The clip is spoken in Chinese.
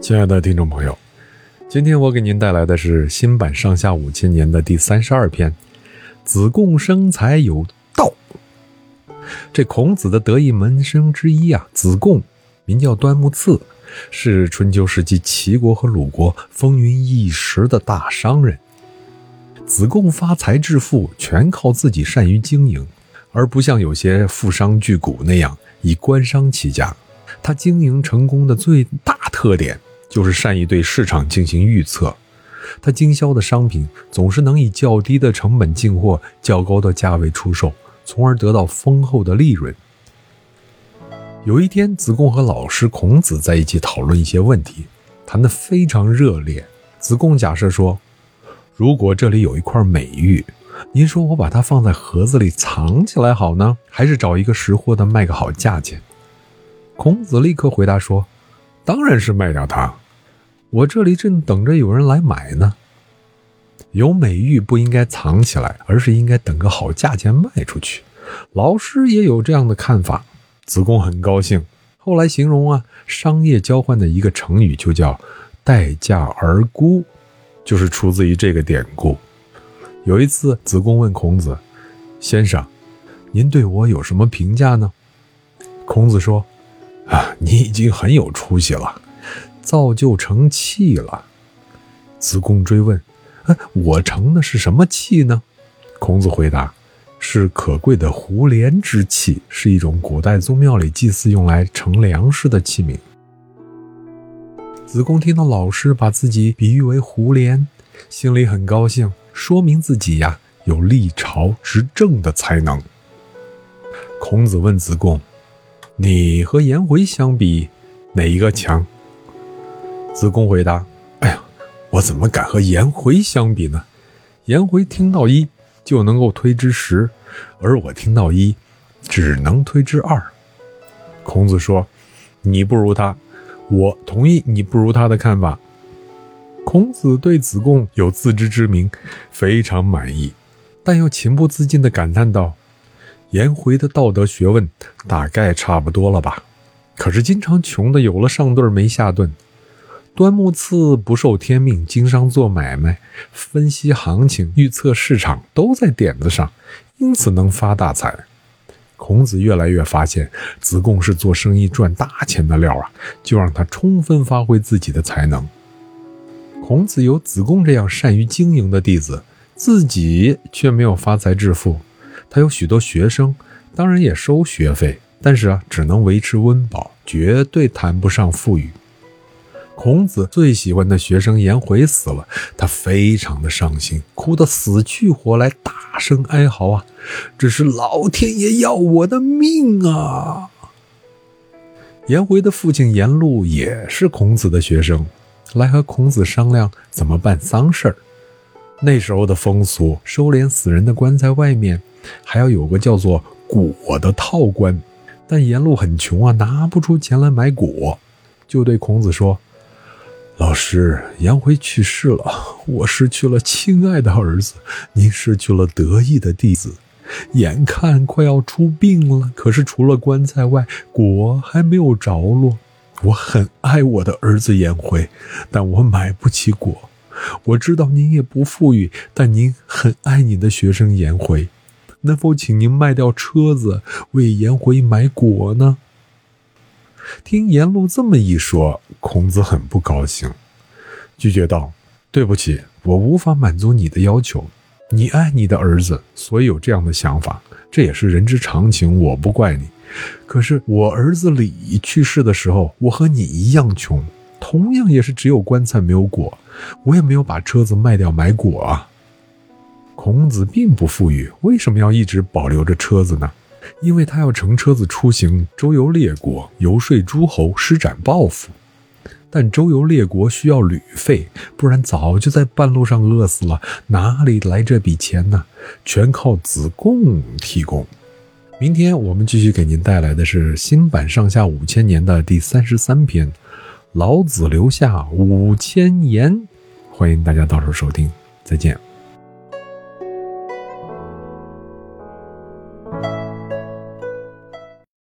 亲爱的听众朋友，今天我给您带来的是新版《上下五千年》的第三十二篇：“子贡生财有道。”这孔子的得意门生之一啊，子贡名叫端木赐，是春秋时期齐国和鲁国风云一时的大商人。子贡发财致富，全靠自己善于经营，而不像有些富商巨贾那样以官商起家。他经营成功的最大特点。就是善于对市场进行预测，他经销的商品总是能以较低的成本进货，较高的价位出售，从而得到丰厚的利润。有一天，子贡和老师孔子在一起讨论一些问题，谈得非常热烈。子贡假设说：“如果这里有一块美玉，您说我把它放在盒子里藏起来好呢，还是找一个识货的卖个好价钱？”孔子立刻回答说。当然是卖掉它，我这里正等着有人来买呢。有美玉不应该藏起来，而是应该等个好价钱卖出去。老师也有这样的看法，子贡很高兴。后来形容啊，商业交换的一个成语就叫“待价而沽”，就是出自于这个典故。有一次，子贡问孔子：“先生，您对我有什么评价呢？”孔子说。啊，你已经很有出息了，造就成器了。子贡追问：“啊，我成的是什么器呢？”孔子回答：“是可贵的胡连之器，是一种古代宗庙里祭祀用来盛粮食的器皿。”子贡听到老师把自己比喻为胡连，心里很高兴，说明自己呀有立朝执政的才能。孔子问子贡。你和颜回相比，哪一个强？子贡回答：“哎呀，我怎么敢和颜回相比呢？颜回听到一就能够推之十，而我听到一只能推之二。”孔子说：“你不如他，我同意你不如他的看法。”孔子对子贡有自知之明，非常满意，但又情不自禁地感叹道。颜回的道德学问大概差不多了吧？可是经常穷的有了上顿没下顿。端木赐不受天命，经商做买卖，分析行情，预测市场，都在点子上，因此能发大财。孔子越来越发现子贡是做生意赚大钱的料啊，就让他充分发挥自己的才能。孔子有子贡这样善于经营的弟子，自己却没有发财致富。他有许多学生，当然也收学费，但是啊，只能维持温饱，绝对谈不上富裕。孔子最喜欢的学生颜回死了，他非常的伤心，哭得死去活来，大声哀嚎啊！这是老天爷要我的命啊！颜回的父亲颜路也是孔子的学生，来和孔子商量怎么办丧事儿。那时候的风俗，收敛死人的棺材外面。还要有个叫做椁的套棺，但颜路很穷啊，拿不出钱来买椁，就对孔子说：“老师，颜回去世了，我失去了亲爱的儿子，您失去了得意的弟子，眼看快要出殡了，可是除了棺材外，果还没有着落。我很爱我的儿子颜回，但我买不起果。我知道您也不富裕，但您很爱你的学生颜回。”能否请您卖掉车子，为颜回买果呢？听颜路这么一说，孔子很不高兴，拒绝道：“对不起，我无法满足你的要求。你爱你的儿子，所以有这样的想法，这也是人之常情，我不怪你。可是我儿子李去世的时候，我和你一样穷，同样也是只有棺材没有果，我也没有把车子卖掉买果啊。”孔子并不富裕，为什么要一直保留着车子呢？因为他要乘车子出行，周游列国，游说诸侯，施展抱负。但周游列国需要旅费，不然早就在半路上饿死了，哪里来这笔钱呢？全靠子贡提供。明天我们继续给您带来的是新版《上下五千年》的第三十三篇，老子留下五千言，欢迎大家到时候收听，再见。